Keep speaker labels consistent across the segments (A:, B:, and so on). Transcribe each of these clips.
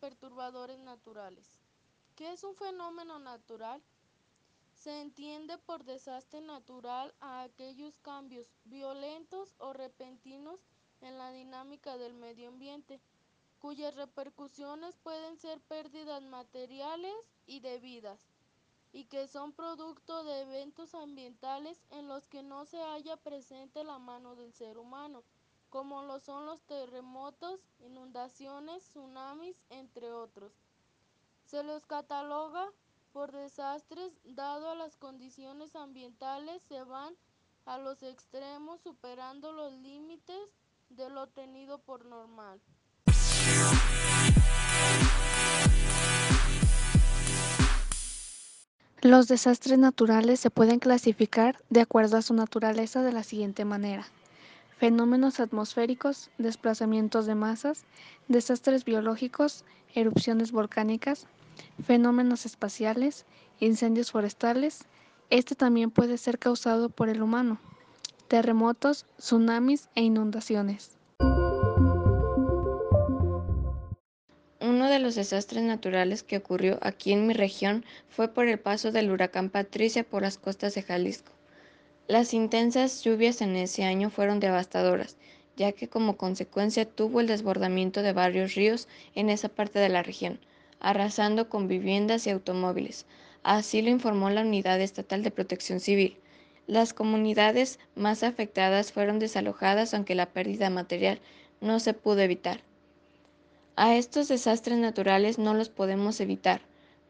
A: perturbadores naturales. ¿Qué es un fenómeno natural? Se entiende por desastre natural a aquellos cambios violentos o repentinos en la dinámica del medio ambiente, cuyas repercusiones pueden ser pérdidas materiales y de vidas, y que son producto de eventos ambientales en los que no se halla presente la mano del ser humano, como lo son los terremotos, inundaciones, tsunamis, entre otros. Se los cataloga por desastres dado a las condiciones ambientales se van a los extremos superando los límites de lo tenido por normal.
B: Los desastres naturales se pueden clasificar de acuerdo a su naturaleza de la siguiente manera. Fenómenos atmosféricos, desplazamientos de masas, desastres biológicos, erupciones volcánicas, fenómenos espaciales, incendios forestales. Este también puede ser causado por el humano. Terremotos, tsunamis e inundaciones.
C: Uno de los desastres naturales que ocurrió aquí en mi región fue por el paso del huracán Patricia por las costas de Jalisco. Las intensas lluvias en ese año fueron devastadoras, ya que como consecuencia tuvo el desbordamiento de varios ríos en esa parte de la región, arrasando con viviendas y automóviles. Así lo informó la Unidad Estatal de Protección Civil. Las comunidades más afectadas fueron desalojadas aunque la pérdida material no se pudo evitar. A estos desastres naturales no los podemos evitar,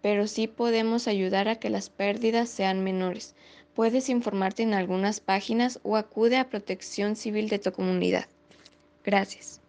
C: pero sí podemos ayudar a que las pérdidas sean menores. Puedes informarte en algunas páginas o acude a Protección Civil de tu comunidad. Gracias.